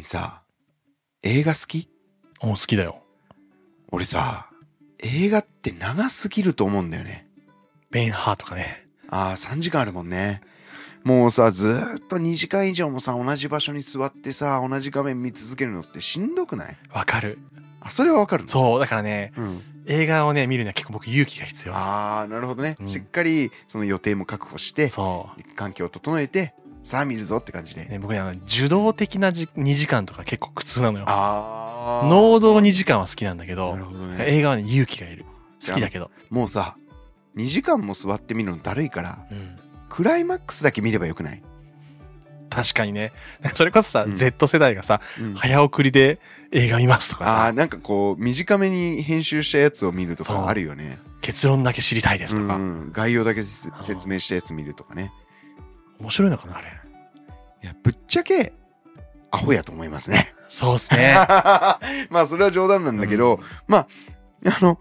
みさ、映画好き？お好きだよ。俺さ、映画って長すぎると思うんだよね。ベンハーとかね。ああ、3時間あるもんね。もうさ、ずーっと2時間以上もさ、同じ場所に座ってさ、同じ画面見続けるのってしんどくない？わかる。あ、それはわかるの？そう、だからね、うん。映画をね、見るには結構僕勇気が必要。ああ、なるほどね、うんしっかりその予定も確保して、そ環境を整えて、さあ見るぞって感じで。う。ね、僕ね、あの受動的なじ2時間とか結構苦痛なのよ。ああ。能動2時間は好きなんだけどね。映画はね、勇気がいる。好きだけど。もうさ、2時間も座って見るのだるいから、うん。クライマックスだけ見ればよくない、確かにね。それこそさ、うん Z 世代がさ、うん早送りで映画見ますとかさ、ああ、なんかこう、短めに編集したやつを見るとかあるよね。結論だけ知りたいですとか。うん、概要だけせ説明したやつ見るとかね。面白いのかな、あれ。いや、ぶっちゃけ、アホやと思いますね。そうっすね。まあ、それは冗談なんだけど、まあ、あの、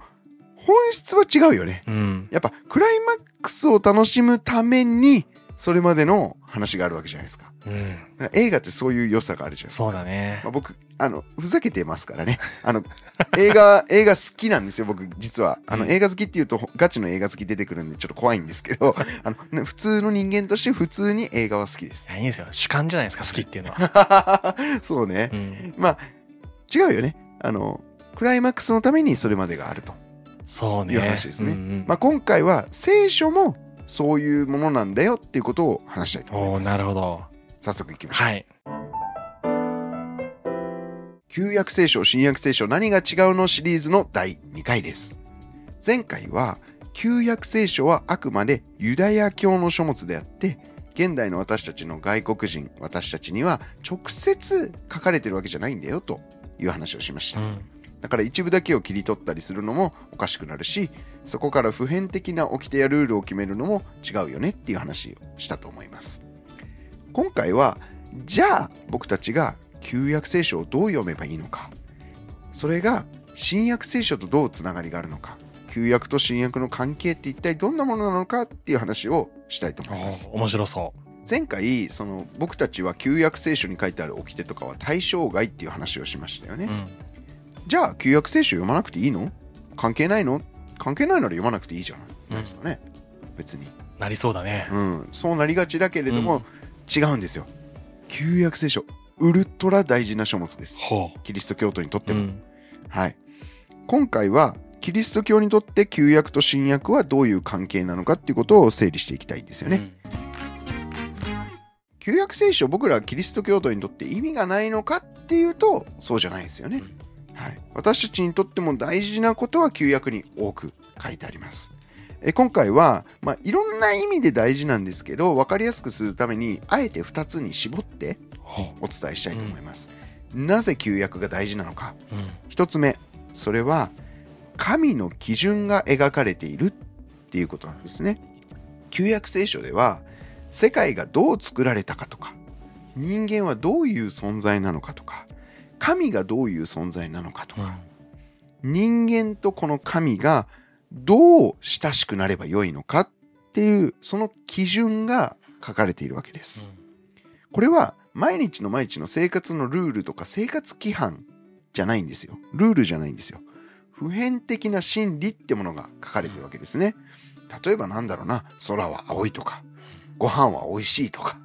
本質は違うよね。うん。やっぱ、クライマックスを楽しむために、それまでの話があるわけじゃないですか。うん。映画ってそういう良さがあるじゃないですか。そうだねまあ、。僕あのふざけてますからねあの 映画映画好きなんですよ僕実はあの、うん映画好きっていうとガチの映画好き出てくるんでちょっと怖いんですけど あの、ね、普通の人間として普通に映画は好きですいやいいですよ。主観じゃないですか、好きっていうのは。そうね、うん。まあ違うよねあのクライマックスのためにそれまでがあると、そうね。いう話ですねうんうんまあ、今回は聖書もそういうものなんだよっていうことを話したいと思いますなるほど。早速いきましょう、はい。旧約聖書新約聖書何が違うのシリーズの第2回です前回は旧約聖書はあくまでユダヤ教の書物であって現代の私たちの外国人私たちには直接書かれてるわけじゃないんだよという話をしましたうん。だから一部だけを切り取ったりするのもおかしくなるしそこから普遍的な掟やルールを決めるのも違うよねっていう話をしたと思います今回はじゃあ僕たちが旧約聖書をどう読めばいいのかそれが新約聖書とどうつながりがあるのか旧約と新約の関係って一体どんなものなのかっていう話をしたいと思います面白そ前回その僕たちは旧約聖書に書いてある掟とかは対象外っていう話をしましたよね、う。うん。じゃあ旧約聖書読まなくていいの？関係ないの？関係ないなら読まなくていいじゃないですかね、別に、なりそうだね。うん、そうなりがちだけれども、うん。違うんですよ。旧約聖書ウルトラ大事な書物です。ほキリスト教徒にとってう。も、ん。はい。今回はキリスト教にとって旧約と新約はどういう関係なのかっていうことを整理していきたいんですよね、旧約聖書僕らキリスト教徒にとって意味がないのかっていうとそうじゃないですよね、はい、私たちにとっても大事なことは旧約に多く書いてあります。え今回は、まあ、いろんな意味で大事なんですけど分かりやすくするためにあえて2つに絞って。お伝えしたいと思います、なぜ旧約が大事なのか。うん。1つ目それは神の基準が描かれているっていうことなんですね。旧約聖書では世界がどう作られたかとか人間はどういう存在なのかとか神がどういう存在なのかとうんか、人間とこの神がどう親しくなればよいのかっていうその基準が書かれているわけです。これは毎日の毎日の生活のルールとか生活規範じゃないんですよ。ルールじゃないんですよ。普遍的な真理ってものが書かれてるわけですね。例えばなんだろうな、空は青いとか、ご飯は美味しいとか、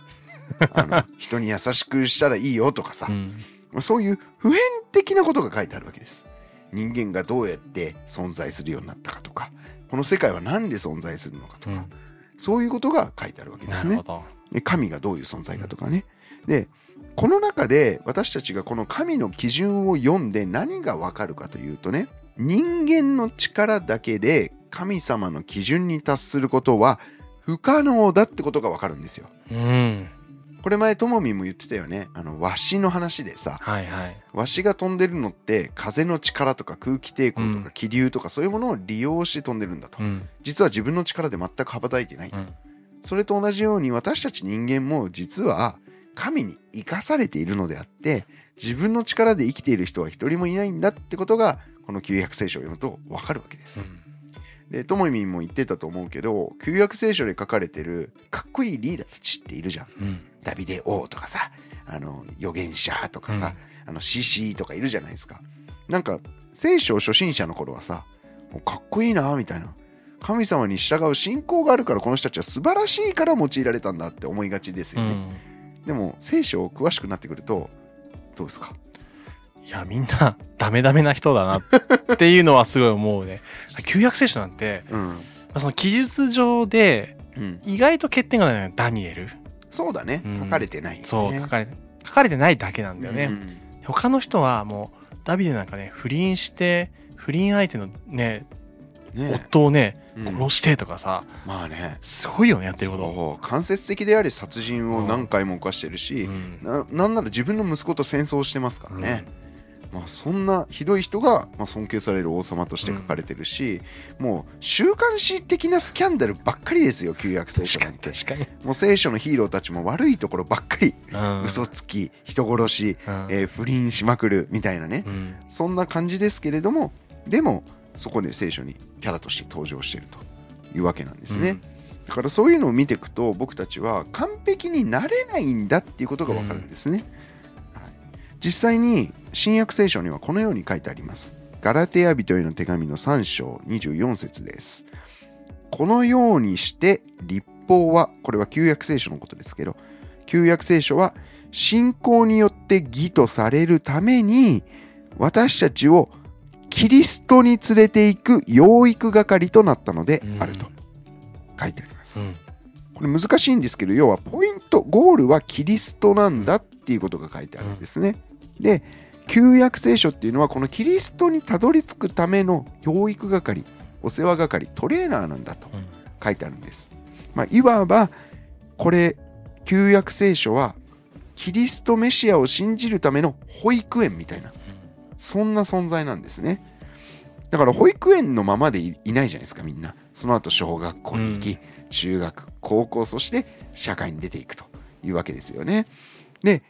あの人に優しくしたらいいよとかさう、ん。そういう普遍的なことが書いてあるわけです。人間がどうやって存在するようになったかとか、この世界は何で存在するのかとか、うん。そういうことが書いてあるわけですね神がどういう存在かとかね。で、この中で私たちがこの神の基準を読んで何がわかるかというとね、人間の力だけで神様の基準に達することは不可能だってことがわかるんですよ。うん。これ前ともみんも言ってたよね。あの、わしの話でさ、はいはい。わしが飛んでるのって風の力とか空気抵抗とうんか気流とかそういうものを利用して飛んでるんだと。うん。実は自分の力で全く羽ばたいてないと。うん。それと同じように私たち人間も実は神に生かされているのであって自分の力で生きている人は一人もいないんだってことがこの旧約聖書を読むとわかるわけです。でともみんも言ってたと思うけど旧約聖書で書かれてるかっこいいリーダーたちっているじゃん。うん。ダビデ王とかさあの預言者とかさ、あの獅子とかいるじゃないですか。なんか聖書初心者の頃はさもうかっこいいなみたいな。神様に従う信仰があるからこの人たちは素晴らしいから用いられたんだって思いがちですよね、うん。でも聖書を詳しくなってくるとどうですか？いやみんなダメダメな人だなっていうのはすごい思うね。旧約聖書なんてうん、まあその記述上でうん、意外と欠点がないのよダニエルそうだね。うん。書かれてないよね、そう書かれ書かれてないだけなんだよね、うん。他の人はもうダビデなんかね不倫して不倫相手のねね。夫をねうん。殺してとかさ、まあね。すごいよねやってること、間接的であり殺人を何回も犯してるし、うん。ななんなら自分の息子と戦争してますからね、まあ、そんなひどい人が、まあ、尊敬される王様として書かれてるし、もう週刊誌的なスキャンダルばっかりですよ旧約聖書なんて。確かに、もう聖書のヒーローたちも悪いところばっかり、うん。嘘つき人殺し、うん。えー不倫しまくるみたいなね、うん。そんな感じですけれどもでもそこで聖書にキャラとして登場しているというわけなんですね、だからそういうのを見ていくと僕たちは完璧になれないんだっていうことがわかるんですね、はい実際に新約聖書にはこのように書いてありますガラテヤ人への手紙の3章24節ですこのようにして立法はこれは旧約聖書のことですけど旧約聖書は信仰によって義とされるために私たちをキリストに連れていく養育係となったのであると書いてあります。うんこれ難しいんですけど要はポイントゴールはキリストなんだっていうことが書いてあるんですね。で旧約聖書っていうのはこのキリストにたどり着くための養育係お世話係トレーナーなんだとうん書いてあるんです。まあ、いわばこれ旧約聖書はキリストメシアを信じるための保育園みたいなそんな存在なんですね。だから保育園のままでいいないじゃないですかみんな。その後小学校に行き、中学、高校、そして社会に出ていくというわけですよね。で、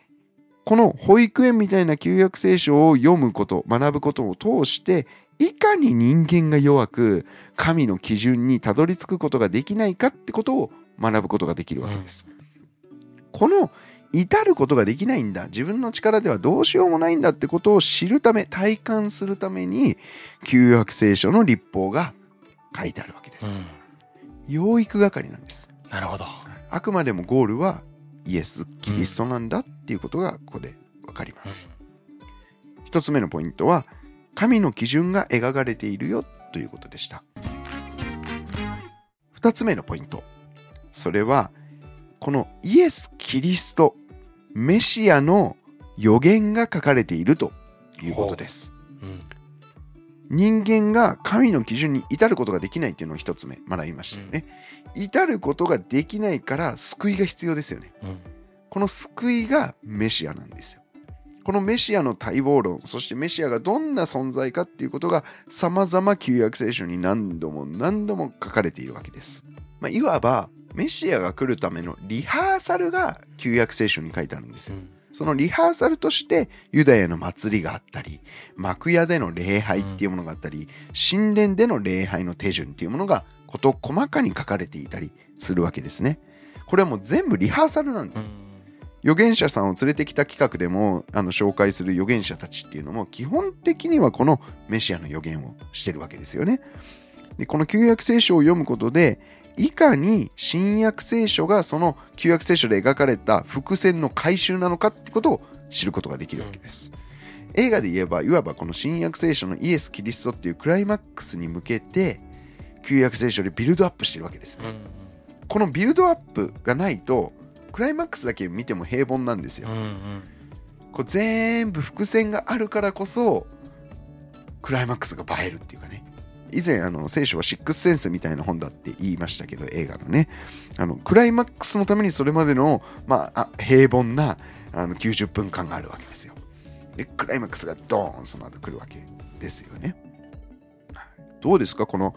この保育園みたいな旧約聖書を読むこと、学ぶことを通して、いかに人間が弱く神の基準にたどり着くことができないかってことを学ぶことができるわけです。この至ることができないんだ。自分の力ではどうしようもないんだってことを知るため体感するために旧約聖書の立法が書いてあるわけです、養育係なんです。うんなるほど。あくまでもゴールはイエス・キリストなんだっていうことがここで分かります、一つ目のポイントは神の基準が描かれているよということでした。二つ目のポイント。それはこのイエス・キリストメシアの予言が書かれているということです。う。ん。人間が神の基準に至ることができないっていうのを一つ目学びましたよね、至ることができないから救いが必要ですよね。うんこの救いがメシアなんですよ。このメシアの待望論、そしてメシアがどんな存在かっていうことが様々旧約聖書に何度も何度も書かれているわけです。まあ、いわばメシアが来るためのリハーサルが旧約聖書に書いてあるんですよ。うんそのリハーサルとしてユダヤの祭りがあったり、幕屋での礼拝っていうものがあったり、神殿での礼拝の手順っていうものが事細かに書かれていたりするわけですね。これはもう全部リハーサルなんです。預言者さんを連れてきた企画でもあの紹介する預言者たちっていうのも基本的にはこのメシアの預言をしてるわけですよね。でこの旧約聖書を読むことでいかに新約聖書がその旧約聖書で描かれた伏線の回収なのかってことを知ることができるわけです。映画で言えばいわばこの新約聖書のイエス・キリストっていうクライマックスに向けて旧約聖書でビルドアップしてるわけですね。うんこのビルドアップがないとクライマックスだけ見ても平凡なんですよ。うん。うん。こう全部伏線があるからこそクライマックスが映えるっていうかね。以前あの聖書はシックスセンスみたいな本だって言いましたけど映画のね。あのクライマックスのためにそれまでの、まあ、あ平凡なあの90分間があるわけですよ。でクライマックスがドーンその後来るわけですよね。どうですか？この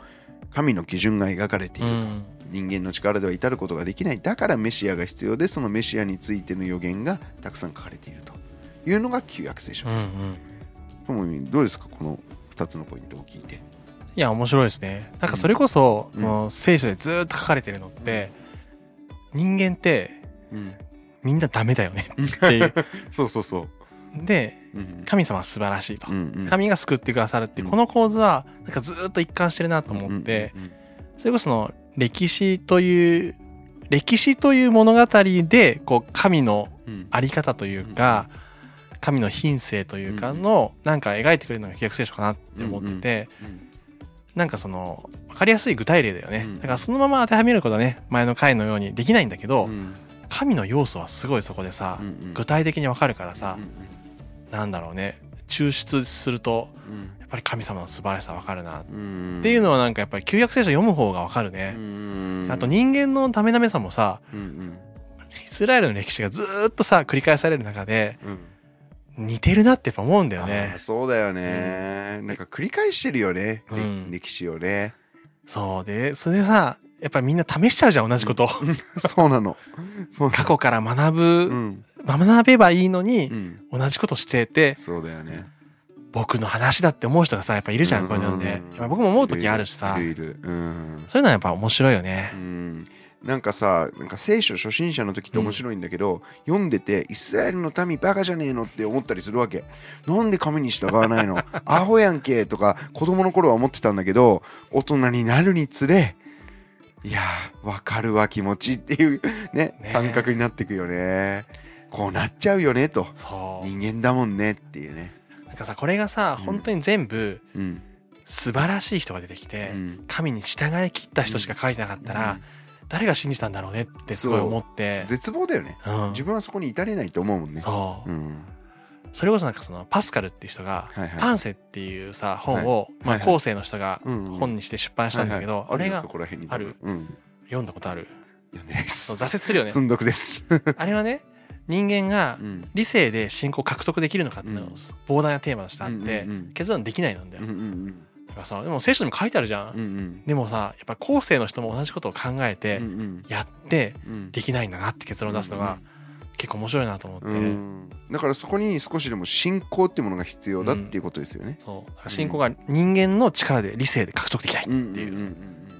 神の基準が描かれていると、うん人間の力では至ることができない。だからメシアが必要でそのメシアについての予言がたくさん書かれているというのが旧約聖書うんです。うんともみんどうですか？この2つのポイントを聞いて。いや面白いですね。なんかそれこそ、うん。もう聖書でずーっと書かれてるのって、人間ってうん。みんなダメだよねっていう。そうそうそう。でうん神様は素晴らしいと、うんうん。神が救ってくださるっていううん。この構図はなんかずーっと一貫してるなと思って、うんうん。それこそその歴史という歴史という物語でこう神のうん。うんあり方というか、神の品性というかのなんか描いてくれるのが旧約聖書かなって思ってて、うんなんかその分かりやすい具体例だよね、うんだからそのまま当てはめることはね前の回のようにできないんだけど、うん。神の要素はすごいそこでさ、具体的に分かるからさう、んなんだろうね。抽出するとっぱり神様の素晴らしさ分かるな。っうん。ていうのはなんかやっぱり旧約聖書読む方が分かるね、うん。あと人間のダメダメさもさうんうん。イスラエルの歴史がずーっとさ繰り返される中でうん。似てるなってやっぱ思うんだよあねーそうだよね、なんか繰り返してるよね、れうん。歴史をね。そう。でそれでさやっぱりみんな試しちゃうじゃん同じこと、そうなの。過去から学うぶ、ん、学べばいいのにう、ん、同じことしてて。そうだよね僕の話だって思う人がさやっぱいるじゃん、うんこういうので。僕も思う時あるしさ。うん。そういうのはやっぱ面白いよね。う、ん。なんかさなんか聖書初心者の時って面白いんだけど、読んでてイスラエルの民バカじゃねえのって思ったりするわけなんで神に従わないの？アホやんけとか子供の頃は思ってたんだけど大人になるにつれいやーわかるわ気持ちっていうねね。感覚になってくよね。こうなっちゃうよねと。人間だもんねっていうねかさこれがさうん。本当に全部うん。素晴らしい人が出てきて、うん。神に従い切った人しか書いてなかったら、誰が信じたんだろうねってすごい思って。絶望だよね。うん。自分はそこに至れないと思うもんね。そう、うん。それこそなんかそのパスカルっていう人がパンセっていうさ本を、まあ、後世の人が本にして出版したんだけど、あれがそこら辺にあるうん。読んだことある。読んでないでそうす挫折するよね。積んどくです。あれはね人間がうん。理性で信仰を獲得できるのかっていうのをうん。膨大なテーマとしてあって、結論できないなんだよ、だからさでも聖書にも書いてあるじゃん、うんうん。でもさやっぱ後世の人も同じことを考えてやってうん。できないんだなって結論を出すのが結構面白いなと思って、うん。だからそこに少しでも信仰っていうものが必要だっていうことですよね。そう。信仰が人間の力で理性で獲得できないっていう,、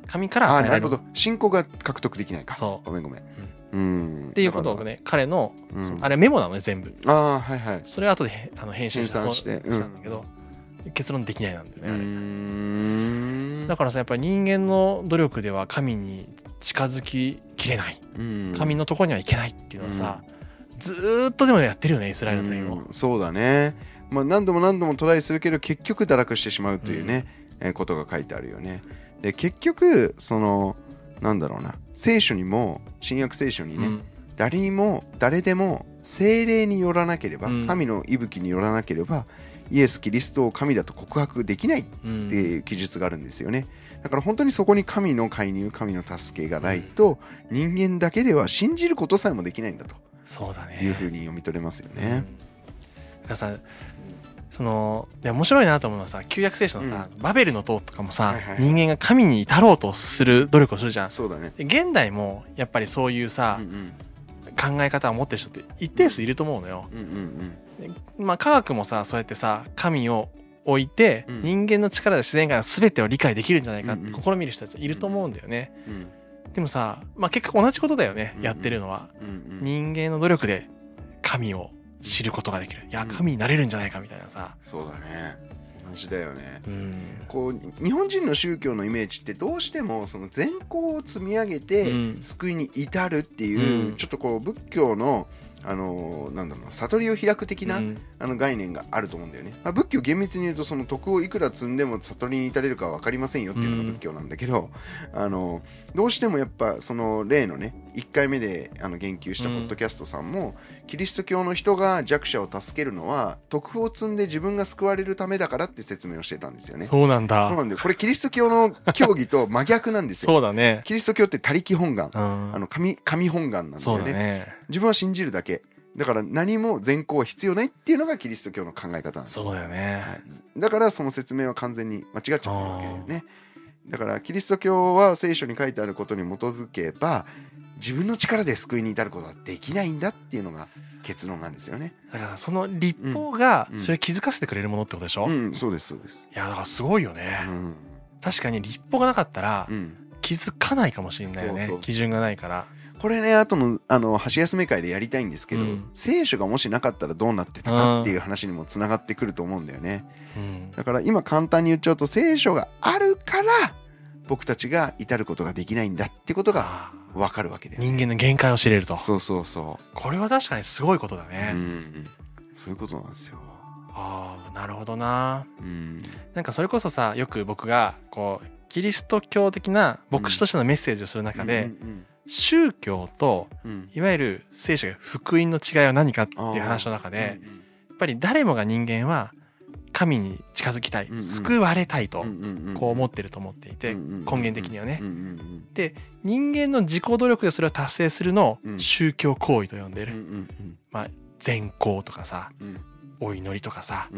神からあなるほど。信仰が獲得できないか。そう。ごめんごめん。うんっていうことをね彼の、あれメモなのね全部。ああはいはい。それを後でへあの編集したしたんだけど、結論できないなんだよね、うあれ。ん。だからさやっぱり人間の努力では神に近づききれない。うん。神のところには行けないっていうのはさ、ずーっとでもやってるよねイスラエルの民も、うんそうだね。まあ何度も何度もトライするけど結局堕落してしまうというね、えーことが書いてあるよね。で結局そのなんだろうな。聖書にも新約聖書にね、うん。誰にも誰でも精霊によらなければ、うん。神の息吹によらなければイエス・キリストを神だと告白できないってうん。いう記述があるんですよね。だから本当にそこに神の介入神の助けがないと人間だけでは信じることさえもできないんだとそうだね。いうふうに読み取れますよね。うん。だからさそので面白いなと思うのはさ旧約聖書のさ、バベルの塔とかもさ、はいはい人間が神に至ろうとする努力をするじゃん。そうだね。で現代もやっぱりそういうさう、ん考え方を持ってる人って一定数いると思うのよ、うんうんまあ科学もさそうやってさ神を置いて、うん。人間の力で自然界の全てを理解できるんじゃないかってうんうん。試みる人たちいると思うんだよね、うんうん。でもさ、まあ、結局同じことだよね、うんうん。やってるのは。うんうん。人間の努力で神を知ることができる。いやうん神になれるんじゃないかみたいなさ、そうだね。同じだよね。うん。こう日本人の宗教のイメージってどうしてもその善行を積み上げてうん。救いに至るっていう、うん。ちょっとこう仏教のあのなんだろうな悟りを開く的な、うん。あの概念があると思うんだよね、まあ、仏教厳密に言うとその徳をいくら積んでも悟りに至れるかは分かりませんよっていうのが仏教なんだけど、あのどうしてもやっぱその例のね1回目であの言及したポッドキャストさんも、キリスト教の人が弱者を助けるのは徳を積んで自分が救われるためだからって説明をしてたんですよね。そうなんだ。そうなんだよ。これキリスト教の教義と真逆なんですよ。そうだね。キリスト教って他力本願。うん。あの神神本願なんだよね自分は信じるだけ。だから何も善行は必要ないっていうのがキリスト教の考え方なんです。そうだよね、はい、だからその説明は完全に間違っちゃってるわけだよね。だからキリスト教は聖書に書いてあることに基づけば自分の力で救いに至ることはできないんだっていうのが結論なんですよね。だからその立法がうん。それを気づかせてくれるものってことでしょ、いうん。そうですそうです。やだからすごいよね、うん、確かに立法がなかったらうん、気づかないかもしれないよね。基準がないからこれね後のあの箸休め会でやりたいんですけど、うん。聖書がもしなかったらどうなってたかっていう話にもつながってくると思うんだよね。うん。だから今簡単に言っちゃうと聖書があるから僕たちが至ることができないんだってことが分かるわけです人間の限界を知れると。そうそうそこれは確かにすごいことだう、ね、うん、そういうことなんですよ、ああなるほどな。うん、なんかそれこそさよく僕がこうキリスト教的な牧師としてのメッセージをする中で、うん宗教とうんうん。いわゆる聖書や福音の違いは何かっていう話の中でやっぱり誰もが人間は神に近づきたい、救われたいとこう思ってると思っていて、根源的にはね。うんうん人間の自己努力でそれを達成するのうん。を宗教行為と呼んでる、ん善行とかさうん。お祈りとかさ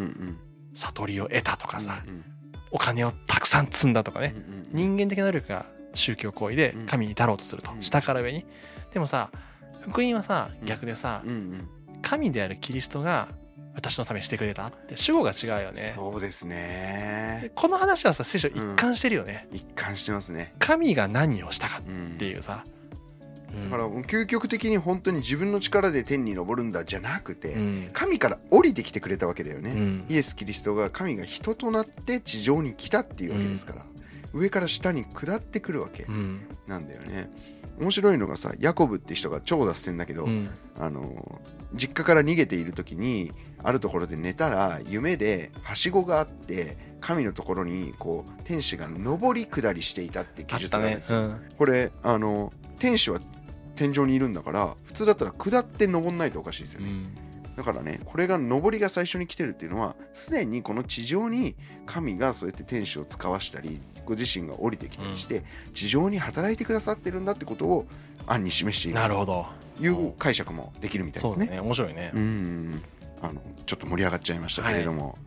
悟りを得たとかさ、うんお金をたくさん積んだとかね、人間的な能力が宗教行為でうん。神に至ろうとすると、うん。下から上に。でもさ福音はさうん。逆でさ、うんうん。神であるキリストが私のためにしてくれたって。主語が違うよね。そうですでねこの話はさ聖書一貫してるよね、一貫してますね。神が何をしたかうんっていうさ、うん。だから究極的に本当に自分の力で天に昇るんだじゃなくて、うん。神から降りてきてくれたわけだよね、うん。イエス・キリストが神が人となって地上に来たっていうわけですから、上から下に下ってくるわけうん。なんだよね。面白いのがさヤコブって人が超脱線だけど、うん。あの実家から逃げている時にあるところで寝たら夢ではしごがあって神のところにこう天使が上り下りしていたって記述があるんですよ、うん。これあの天使は天井にいるんだから普通だったら下って登んないとおかしいですよね、うんだからねこれが上りが最初に来てるっていうのはすでにこの地上に神がそうやって天使を使わしたりご自身が降りてきたりして、地上に働いてくださってるんだってことを暗に示している。なるほど。という解釈もできるみたいですね。そうだね。面白いね。うん。あのちょっと盛り上がっちゃいましたけれども、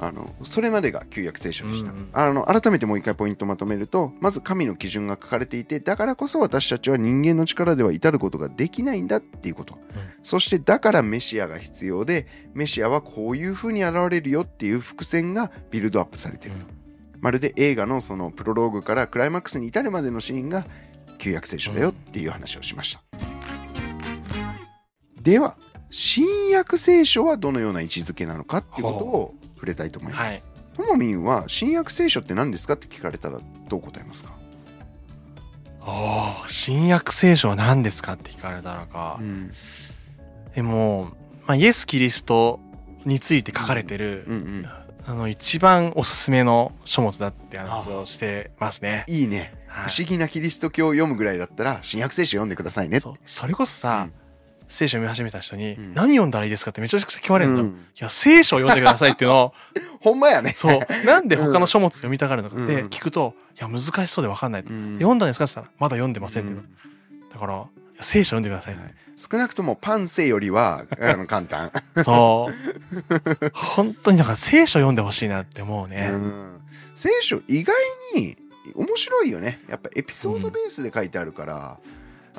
あのそれまでが旧約聖書でした、うんうん。あの改めてもう一回ポイントまとめるとまず神の基準が書かれていてだからこそ私たちは人間の力では至ることができないんだっていうこと、そしてだからメシアが必要でメシアはこういうふうに現れるよっていう伏線がビルドアップされていると、まるで映画のそのプロローグからクライマックスに至るまでのシーンが旧約聖書だよっていう話をしました、では新約聖書はどのような位置づけなのかっていうことを触れたいと思います、はい。ともみんは新約聖書って何ですかって聞かれたらどう答えますか、おー新約聖書は何ですかって聞かれたらか、ん。でも、まあ、イエス・キリストについて書かれてる、うんうん、あの一番おすすめの書物だって話をしてますね。いいね、はい。不思議なキリスト教を読むぐらいだったら新約聖書読んでくださいねそうそれこそさ、聖書読み始めた人に、うん。何読んだらいいですかってめちゃくちゃ聞かれるの、いうん。や聖書を読んでくださいっていうのを。ほんまやね。そう。なんで他の書物読みたがるのかってうん。聞くと、いや難しそうで分かんないと、うん。読んだんですかって言ったらまだ読んでませんっていうの、だから聖書読んでください、はい。少なくともパンセよりはあの簡単、そう。本当にだから聖書読んでほしいなって思うね、うん。聖書意外に面白いよね。やっぱエピソードベースで書いてあるから、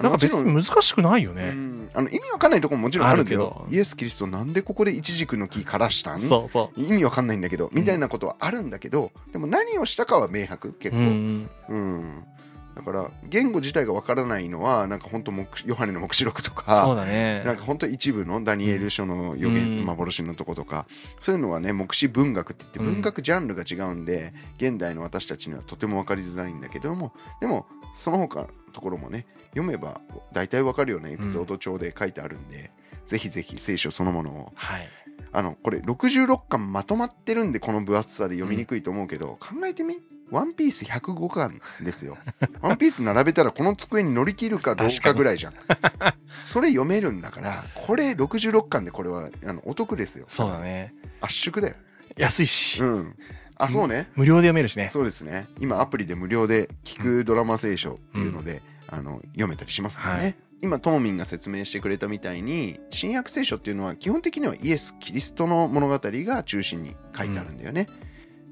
なんか別に難しくないようね、ん。あの意味わかんないところももちろんあるけど。イエス・キリストなんでここでイチジクの木枯らしたん？そうそ意味わかんないんだけどみたいなことはあるんだけど、でも何をしたかは明白結う、うん構、うん、うん。だから言語自体がわからないのはなんか本当ヨハネの黙示録とそうかだね。なんか本当一部のダニエル書の予言、うん。幻のとことかそういうのはね目視文学って言ってうん。文学ジャンルが違うんで、現代の私たちにはとても分かりづらいんだけどもでもその他のところもね読めば大体分かるようなエピソード帳で書いてあるんで、ぜひぜひ聖書そのものをはいあのこれ66巻まとまってるんでこの分厚さで読みにくいと思うけど、考えてみワンピース105巻ですよ。ワンピース並べたらこの机に乗り切るかどうかぐらいじゃん。それ読めるんだから、これ66巻でこれはあのお得ですよ。そうだね圧縮だよ。安いし、うん。あ、そうね。無料で読めるしねそうですね。今アプリで無料で聞くドラマ聖書っていうので、あの読めたりしますからね。はい今トモミンが説明してくれたみたいに新約聖書っていうのは基本的にはイエス・キリストの物語が中心に書いてあるんだよね。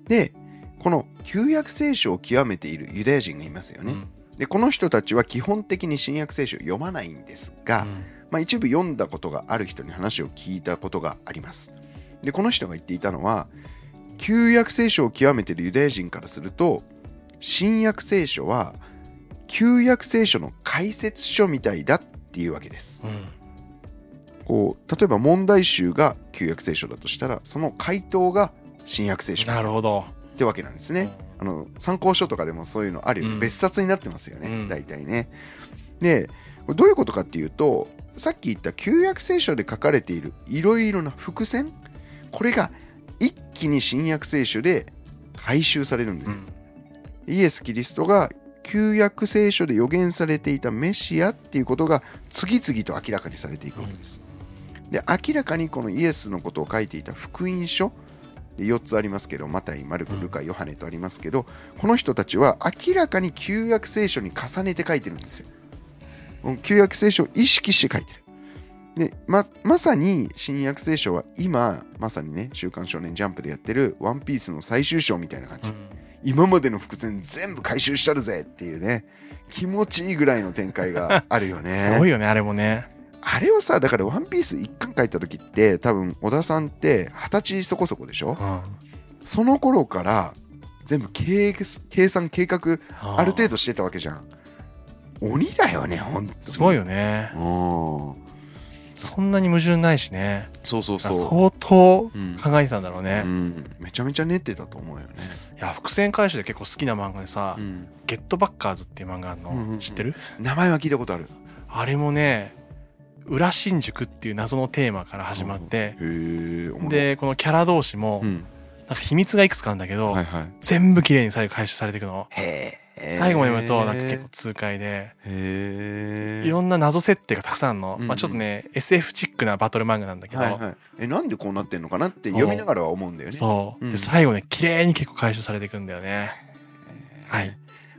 でこの旧約聖書を極めているユダヤ人がいますよね。うんでこの人たちは基本的に新約聖書を読まないんですが、うんまあ、一部読んだことがある人に話を聞いたことがあります。でこの人が言っていたのは旧約聖書を極めているユダヤ人からすると新約聖書は旧約聖書の解説書みたいだっていうわけです。うんこう例えば問題集が旧約聖書だとしたらその回答が新約聖書なるほど。ってわけなんですね。あの参考書とかでもそういうのあるよね、うん別冊になってますよね、うん大体ね。でどういうことかっていうとさっき言った旧約聖書で書かれているいろいろな伏線これが一気に新約聖書で回収されるんですよ。うんイエス・キリストが旧約聖書で予言されていたメシアっていうことが次々と明らかにされていくわけです。で明らかにこのイエスのことを書いていた福音書で4つありますけどマタイ、マルコ、ルカ、ヨハネとありますけどこの人たちは明らかに旧約聖書に重ねて書いてるんですよ。旧約聖書を意識して書いてる。でままさに新約聖書は今まさにね「週刊少年ジャンプ」でやってる「ワンピースの最終章みたいな感じ、うん。今までの伏線全部回収したるぜっていうね気持ちいいぐらいの展開があるよね。すごいよね、あれもね。あれをさだから「ワンピース一巻書いた時って多分小田さんって二十歳そこそこでしょ？うん。その頃から全部計計算計画ある程度してたわけじゃん。鬼だよねほんとに。すごいよね。うんそんなに矛盾ないしね。そうそうそう。相当うん考えてたんだろうね。うん、めちゃめちゃ練ってたと思うよね、いや、伏線回収で結構好きな漫画でさ、うん。ゲットバッカーズっていう漫画あるうんうんうん。の知ってる？名前は聞いたことある。あれもね、裏新宿っていう謎のテーマから始まって、で、このキャラ同士もう、ん。なんか秘密がいくつかあるんだけど、はいはい。全部綺麗に最後回収されていくの。へえ最後まで読むと、なんか結構痛快で、いろんな謎設定がたくさんの。まあちょっとね、SF チックなバトル漫画なんだけど、はいはい。えなんでこうなってんのかなって読みながらは思うんだよね。そう。うん。で、最後ね、綺麗に結構回収されていくんだよね。はい。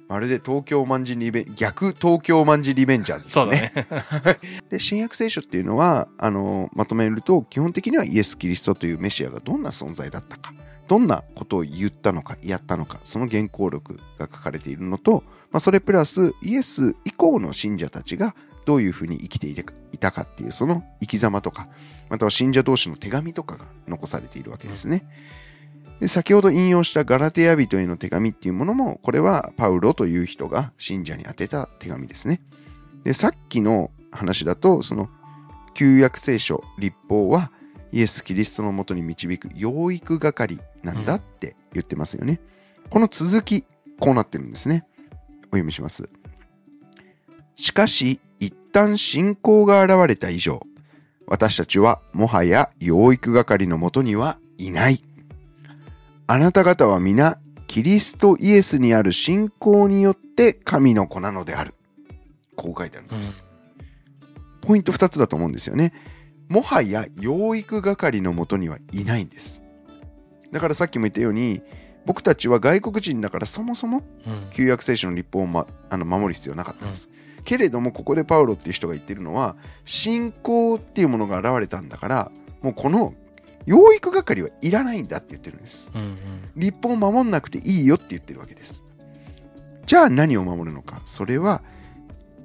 まるで東京マンジリベン逆東京マンジリベンジャーズですそうだねね。で新約聖書っていうのはあのまとめると基本的にはイエス・キリストというメシアがどんな存在だったかどんなことを言ったのかやったのかその原稿録が書かれているのと、まあ、それプラスイエス以降の信者たちがどういうふうに生きていたかっていうその生き様とかまたは信者同士の手紙とかが残されているわけですね。で先ほど引用したガラテヤ人への手紙っていうものもこれはパウロという人が信者に宛てた手紙ですね。でさっきの話だとその旧約聖書立法はイエス・キリストのもとに導く養育係なんだって言ってますよね。この続きこうなってるんですね。お読みします。しかし一旦信仰が現れた以上私たちはもはや養育係のもとにはいない。あなた方は皆キリストイエスにある信仰によって神の子なのである。こう書いてあるんです。ポイント2つだと思うんですよね。もはや養育係のもとにはいないんです。だからさっきも言ったように僕たちは外国人だからそもそもうん旧約聖書の立法を、ま、あの守る必要なかったんです。けれどもここでパウロっていう人が言ってるのは信仰っていうものが現れたんだからもうこの養育係はいらないんだって言ってるんです。うんうん立法を守んなくていいよって言ってるわけです。じゃあ何を守るのかそれは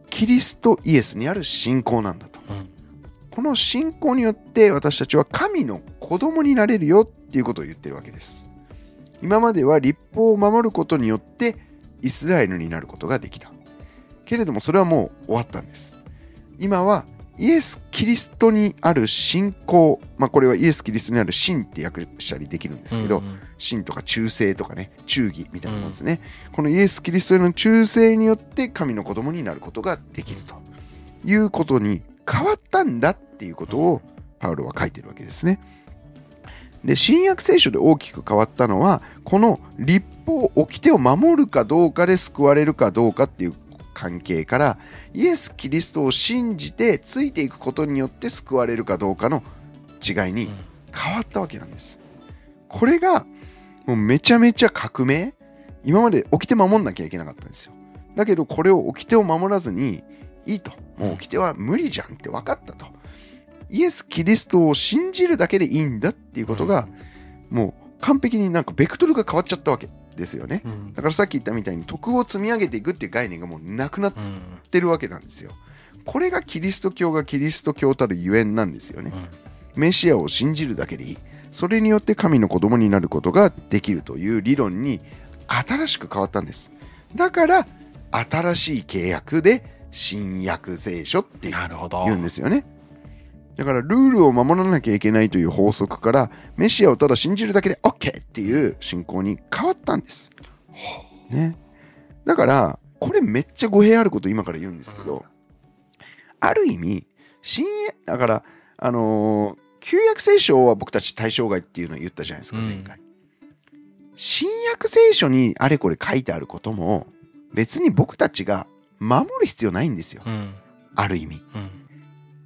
キリストイエスにある信仰なんだと。うんこの信仰によって私たちは神の子供になれるよっていうことを言ってるわけです。今までは立法を守ることによってイスラエルになることができた。けれどもそれはもう終わったんです。今はイエス・キリストにある信仰、まあこれはイエス・キリストにある信って訳したりできるんですけど、うんうん信とか忠誠とかね忠義みたいなものですね、このイエス・キリストへの忠誠によって神の子供になることができるということに変わったんだっていうことをパウロは書いてるわけですね。で新約聖書で大きく変わったのはこの立法掟を守るかどうかで救われるかどうかっていう関係からイエス・キリストを信じてついていくことによって救われるかどうかの違いに変わったわけなんです。これがもうめちゃめちゃ革命今まで掟守んなきゃいけなかったんですよ。だけどこれを掟を守らずにいいと。もう掟は無理じゃんって分かったと。イエス・キリストを信じるだけでいいんだっていうことが、もう完璧になんかベクトルが変わっちゃったわけですよね。うんだからさっき言ったみたいに徳を積み上げていくっていう概念がもうなくなっうんてるわけなんですよ。これがキリスト教がキリスト教たるゆえんなんですよね。メシアを信じるだけでいい。それによって神の子供になることができるという理論に新しく変わったんです。だから新しい契約で新約聖書って言うんですよね。だからルールを守らなきゃいけないという法則からメシアをただ信じるだけで OK っていう信仰に変わったんです。ね。だからこれめっちゃ語弊あること今から言うんですけど、ある意味新約だからあのー旧約聖書は僕たち対象外っていうのを言ったじゃないですかうん。前回、新約聖書にあれこれ書いてあることも別に僕たちが守る必要ないんですよ。うん。ある意味。うん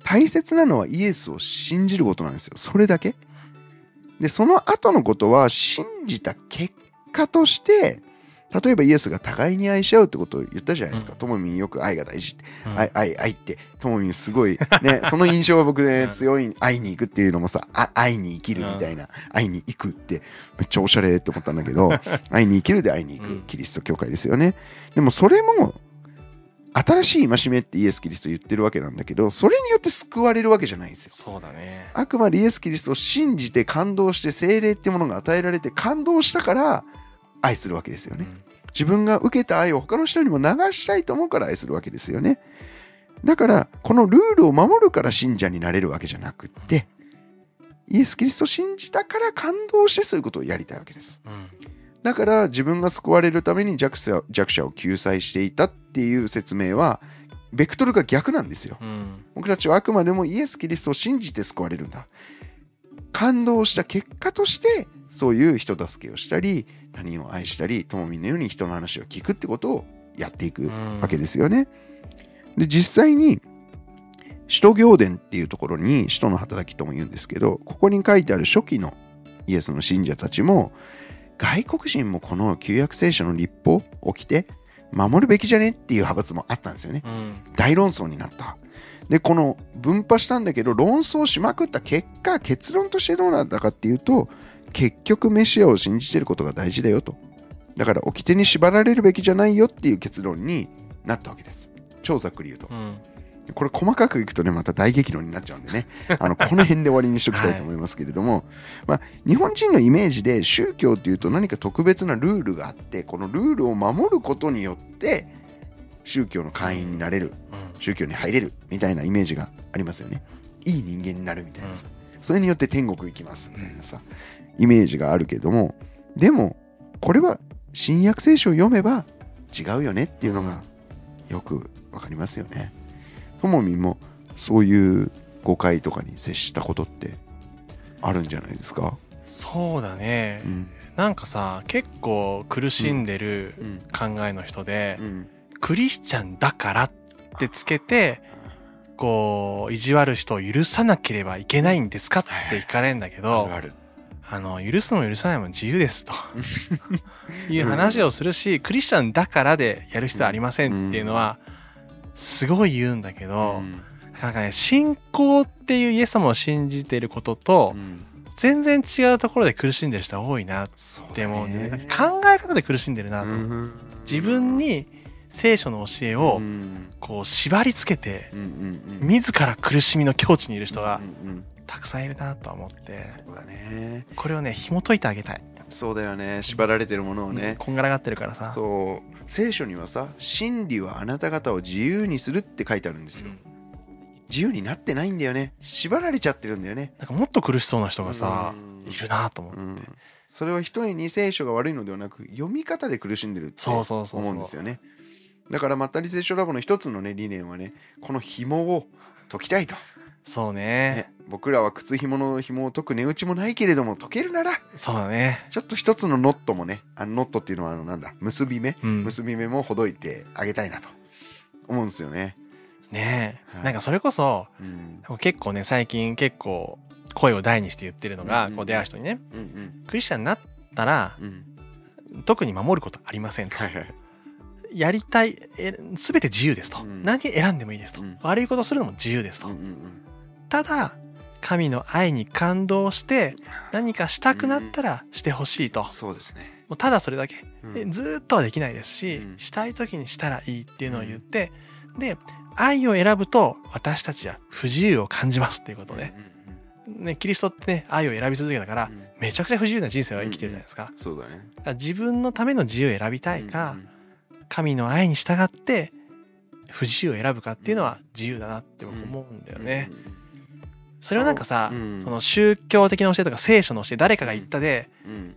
大切なのはイエスを信じることなんですよ。それだけ。でその後のことは信じた結果として例えばイエスが互いに愛し合うってことを言ったじゃないですか。うん。ともみんよく愛が大事って。うん。愛愛愛って。ともみんすごいね その印象は僕ねうん。強い愛に行くっていうのもさあ愛に生きるみたいな愛に行くってめっちゃおしゃれって思ったんだけど 愛に生きるで愛に行うん。くキリスト教会ですよね。でもそれも新しい戒めってイエス・キリスト言ってるわけなんだけどそれによって救われるわけじゃないんですよ。そうだね。あくまでイエス・キリストを信じて感動して聖霊っていうものが与えられて感動したから愛するわけですよね。自分が受けた愛を他の人にも流したいと思うから愛するわけですよね。だから、このルールを守るから信者になれるわけじゃなくって、イエス・キリストを信じたから感動してそういうことをやりたいわけです。うんだから自分が救われるために弱者弱者を救済していたっていう説明は、ベクトルが逆なんですよ。うん僕たちはあくまでもイエス・キリストを信じて救われるんだ。感動した結果として、そういう人助けをしたり、他人を愛したり、ともみんのように人の話を聞くってことをやっていくうんわけですよね。で、実際に、使徒行伝っていうところに、使徒の働きとも言うんですけど、ここに書いてある初期のイエスの信者たちも、外国人もこの旧約聖書の立法を着て、守るべきじゃねっていう派閥もあったんですよね。うん大論争になった。で、この分派したんだけど、論争しまくった結果、結論としてどうなったかっていうと、結局メシアを信じてることが大事だよと。だから、掟に縛られるべきじゃないよっていう結論になったわけです。超ざっくり言うと。うんこれ細かくいくとね、また大激論になっちゃうんでね、あの、この辺で終わりにしときたいと思いますけれども、まあ、日本人のイメージで宗教っていうと何か特別なルールがあって、このルールを守ることによって、宗教の会員になれるうん。宗教に入れるみたいなイメージがありますよね。いい人間になるみたいなさ、それによって天国行きますみたいなさ、イメージがあるけども、でも、これは新約聖書を読めば違うよねっていうのがよくわかりますよね。ともみんもそういう誤解とかに接したことってあるんじゃないですか？そうだねうん。なんかさ結構苦しんでるうん。考えの人でうん。クリスチャンだからってつけてこう意地悪人を許さなければいけないんですかって聞かれるんだけあどるある。あの許すのも許さないも自由ですと いう話をするしクリスチャンだからでやる必要はありませんっていうのはすごい言うんだけど、うん。なんかね信仰っていうイエス様を信じていることとうん。全然違うところで苦しんでる人が多いなって思うんで、ね。考え方で苦しんでるなと、うん。自分に聖書の教えをうん。こう縛り付けてうんうんうん。自ら苦しみの境地にいる人がたくさんいるなとは思って。そうだね。これをね紐解いてあげたい、そうだよね。縛られてるものをね、こんがらがってるからさ。そう聖書にはさ真理はあなた方を自由にするって書いてあるんですよ、うん。自由になってないんだよね。縛られちゃってるんだよね。なんかもっと苦しそうな人がさうん。いるなと思って、うん。それは一重に聖書が悪いのではなく読み方で苦しんでるってそうそうそうそう。思うんですよね。だからまったり聖書ラボの一つのね理念はねこの紐を解きたいと、そうね。ね、僕らは靴紐の紐を解く値打ちもないけれども解けるならそうだね。ちょっと一つのノットもねあのノットっていうのはあのなんだ結び目、うん。結び目もほどいてあげたいなと思うんですよね。ねえ、はい。なんかそれこそうん。結構ね最近結構声を大にして言ってるのが、うんうんこう出会う人にねうんクリスチャンになったらうん。うん特に守ることありませんと、はいはいやりたいえ全て自由ですと、うん。何選んでもいいですと、うん。悪いことするのも自由ですと、うんうんただ神の愛に感動して何かしたくなったらしてほしいと、うんそうですね。もうただそれだけ、うん。でずーっとはできないですし、うん。したい時にしたらいいっていうのを言って、で愛を選ぶと私たちは不自由を感じますっていうことで、ね、キリストってね愛を選び続けたからうん。うんめちゃくちゃ不自由な人生を生きてるじゃないですか,、そうだね。自分のための自由を選びたいか、うん神の愛に従って不自由を選ぶかっていうのは自由だなって僕思うんだよね。それはなんかさ、うんその宗教的な教えとか聖書の教え誰かが言ったでうん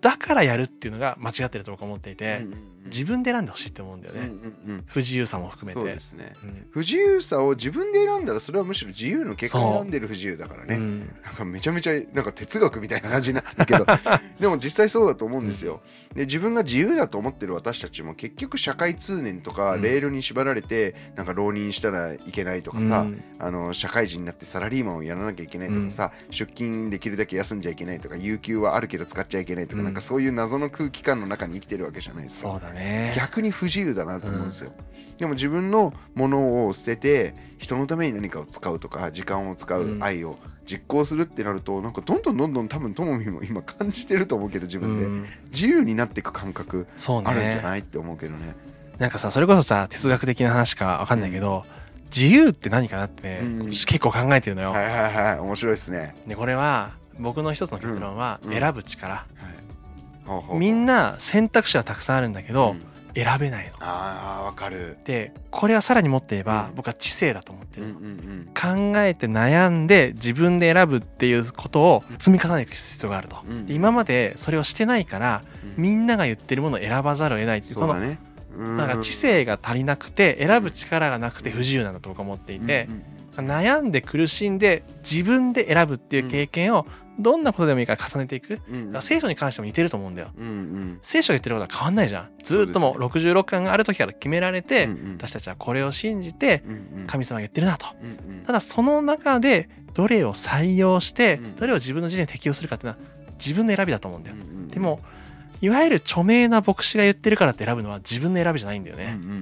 だからやるっていうのが間違ってると僕は思っていて、うん。自分で選んでほしいって思うんだよね、うんうんうん。不自由さも含めて。そうですね。うん。不自由さを自分で選んだらそれはむしろ自由の結果を選んでる不自由だからね、う。んなんかめちゃめちゃなんか哲学みたいな感じになってるけど でも実際そうだと思うんですよ。で自分が自由だと思ってる私たちも結局社会通念とかうん。レールに縛られてなんか浪人したらいけないとかさ、うん。あの社会人になってサラリーマンをやらなきゃいけないとかさ、出勤できるだけ休んじゃいけないとか有給はあるけど使っちゃいけないとか、うん。なんかそういう謎の空気感の中に生きてるわけじゃないですか。ね。逆に不自由だなと思うんですよ、でも自分のものを捨てて人のために何かを使うとか時間を使ううん。愛を実行するってなるとなんかどんどんどんどん多分ともみも今感じてると思うけど自分で、うん。自由になっていく感覚あるんじゃねないって思うけどね。なんかさそれこそさ哲学的な話かわかんないけど、自由って何かなってね、うん。結構考えてるのよ、はいはいはい面白いですね、でこれは僕の一つの結論はうん。選ぶ力、みんな選択肢はたくさんあるんだけど、うん。選べないの。あーわかる。でこれはさらにもっと言えば、うん。僕は知性だと思ってうんる考えて悩んで自分で選ぶっていうことを積み重ねていく必要があると、今までそれをしてないからうん。みんなが言ってるものを選ばざるを得ないっていうそうのなんか知性が足りなくて選ぶ力がなくて不自由なんだと僕は思っていてうん、悩んで苦しんで自分で選ぶっていう経験をどんなことでもいいから重ねていく、うんうん。聖書に関しても似てると思うんだよ。うんうん。聖書が言ってることは変わんないじゃん。ずーっともうそう66巻がある時から決められて、うん。うん私たちはこれを信じてうんうん。神様が言ってるなと。うんうん。ただその中でどれを採用してうん。どれを自分の人生に適用するかっていうのは自分の選びだと思うんだよ。うんうん。でもいわゆる著名な牧師が言ってるからって選ぶのは自分の選びじゃないんだよね。うんうんうん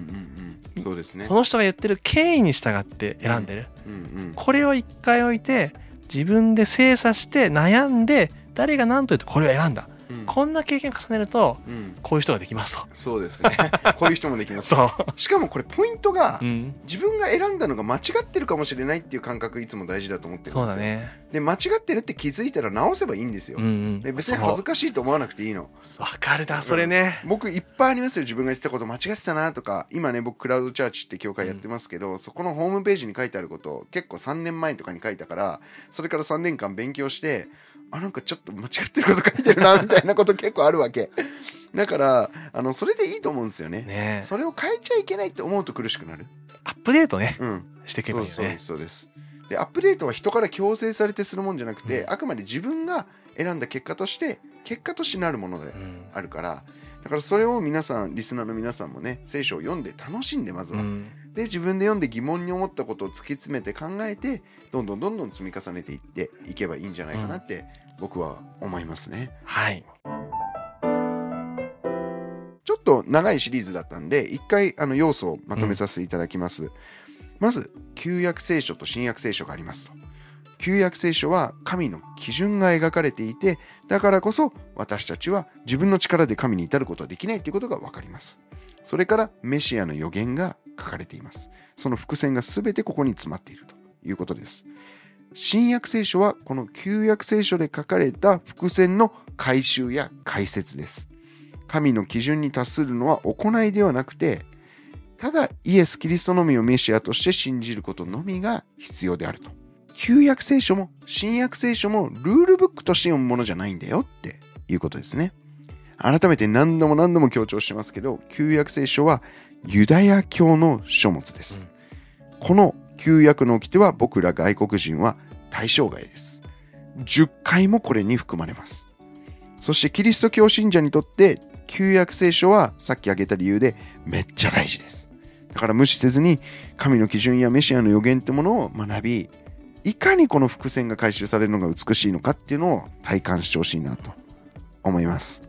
うん。そうですね。その人が言ってる権威に従って選んでる。うんうん。これを一回置いて自分で精査して悩んで誰が何と言ってこれを選んだ。うん。こんな経験を重ねるとうん。こういう人ができますと。そうですね。こういう人もできます。そしかもこれポイントがう、うん、自分が選んだのが間違ってるかもしれないっていう感覚いつも大事だと思ってるんですよ。そうだね。で間違ってるって気づいたら直せばいいんですよ、うんうん。で別に恥ずかしいと思わなくていいの。わかるだそれね。僕いっぱいありますよ自分が言ってたこと間違ってたなとか。今ね僕クラウドチャーチって教会やってますけど、そこのホームページに書いてあること結構3年前とかに書いたからそれから3年間勉強してあなんかちょっと間違ってること書いてるな みたいなこと結構あるわけ。だからあのそれでいいと思うんですよね。ね。それを変えちゃいけないって思うと苦しくなる。アップデートね。うん。していけばそいういよね。そうですそうです。でアップデートは人から強制されてするもんじゃなくて、うん。あくまで自分が選んだ結果として結果としてなるものでうんあるから。だからそれを皆さんリスナーの皆さんもね聖書を読んで楽しんでまずは、うんで自分で読んで疑問に思ったことを突き詰めて考えてどんどんどんどん積み重ねていっていけばいいんじゃないかなって僕は思いますね、はい。ちょっと長いシリーズだったんで一回あの要素をまとめさせていただきます、まず旧約聖書と新約聖書がありますと。旧約聖書は神の基準が描かれていてだからこそ私たちは自分の力で神に至ることはできないということが分かります。それからメシアの予言が書かれています。その伏線が全てここに詰まっているということです。新約聖書はこの旧約聖書で書かれた伏線の回収や解説です。神の基準に達するのは行いではなくてただイエス・キリストのみをメシアとして信じることのみが必要であると。旧約聖書も新約聖書もルールブックとして読むものじゃないんだよっていうことですね。改めて何度も何度も強調してますけど旧約聖書はユダヤ教の書物です、この旧約の掟は僕ら外国人は対象外です。10回もこれに含まれます。そしてキリスト教信者にとって旧約聖書はさっき挙げた理由でめっちゃ大事です。だから無視せずに神の基準やメシアの予言ってものを学びいかにこの伏線が回収されるのが美しいのかっていうのを体感してほしいなと思います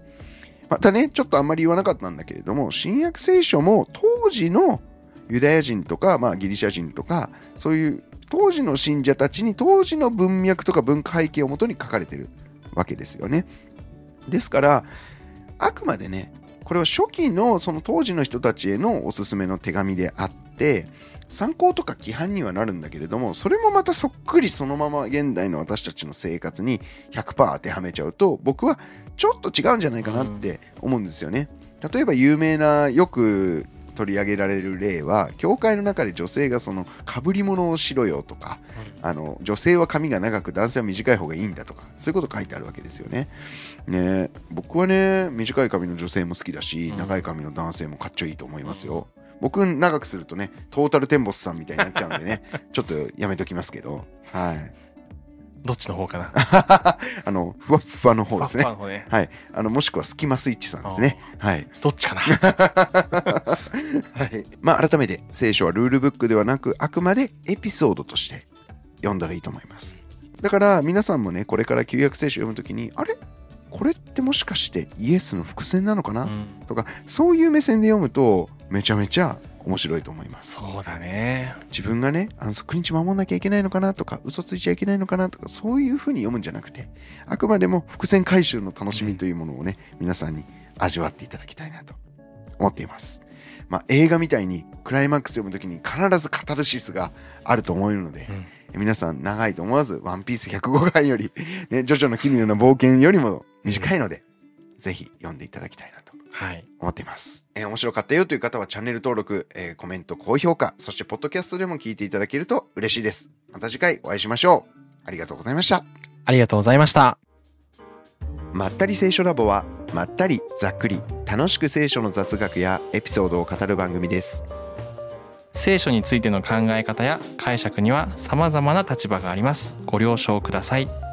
またねちょっとあんまり言わなかったんだけれども新約聖書も当時のユダヤ人とか、まあ、ギリシャ人とかそういう当時の信者たちに当時の文脈とか文化背景をもとに書かれてるわけですよね。ですからあくまでねこれは初期のその当時の人たちへのおすすめの手紙であってて参考とか規範にはなるんだけれどもそれもまたそっくりそのまま現代の私たちの生活に100%当てはめちゃうと僕はちょっと違うんじゃないかなって思うんですよね。例えば有名なよく取り上げられる例は教会の中で女性がそのかぶり物をしろよとかあの女性は髪が長く男性は短い方がいいんだとかそういうこと書いてあるわけですよね。ね僕はね短い髪の女性も好きだし、うん長い髪の男性もかっちょいいと思いますよ。僕長くするとねトータルテンボスさんみたいになっちゃうんでね ちょっとやめときますけど。はい。どっちの方かな？あのふわっふわの方ですね。ファッファの方ね。はい。あのもしくはスキマスイッチさんですね。はい。どっちかな？はい、まあ改めて聖書はルールブックではなくあくまでエピソードとして読んだらいいと思います。だから皆さんもねこれから旧約聖書を読むときにあれ？これってもしかしてイエスの伏線なのかな、うん。とかそういう目線で読むとめちゃめちゃ面白いと思います。そうだね。自分がね安息日守んなきゃいけないのかなとか嘘ついちゃいけないのかなとかそういうふうに読むんじゃなくてあくまでも伏線回収の楽しみというものをね、皆さんに味わっていただきたいなと思っています。まあ、映画みたいにクライマックス読むときに必ずカタルシスがあると思えるので、皆さん長いと思わず、ワンピース105巻より、ね、ジョジョの奇妙な冒険よりも短いので、ぜひ読んでいただきたいなとはい思っています。えー面白かったよという方はチャンネル登録、えーコメント、高評価、そしてポッドキャストでも聞いていただけると嬉しいです。また次回お会いしましょう。ありがとうございました。ありがとうございましたまったり聖書ラボは、まったりざっくり楽しく聖書の雑学やエピソードを語る番組です。聖書についての考え方や解釈には様々な立場があります。ご了承ください。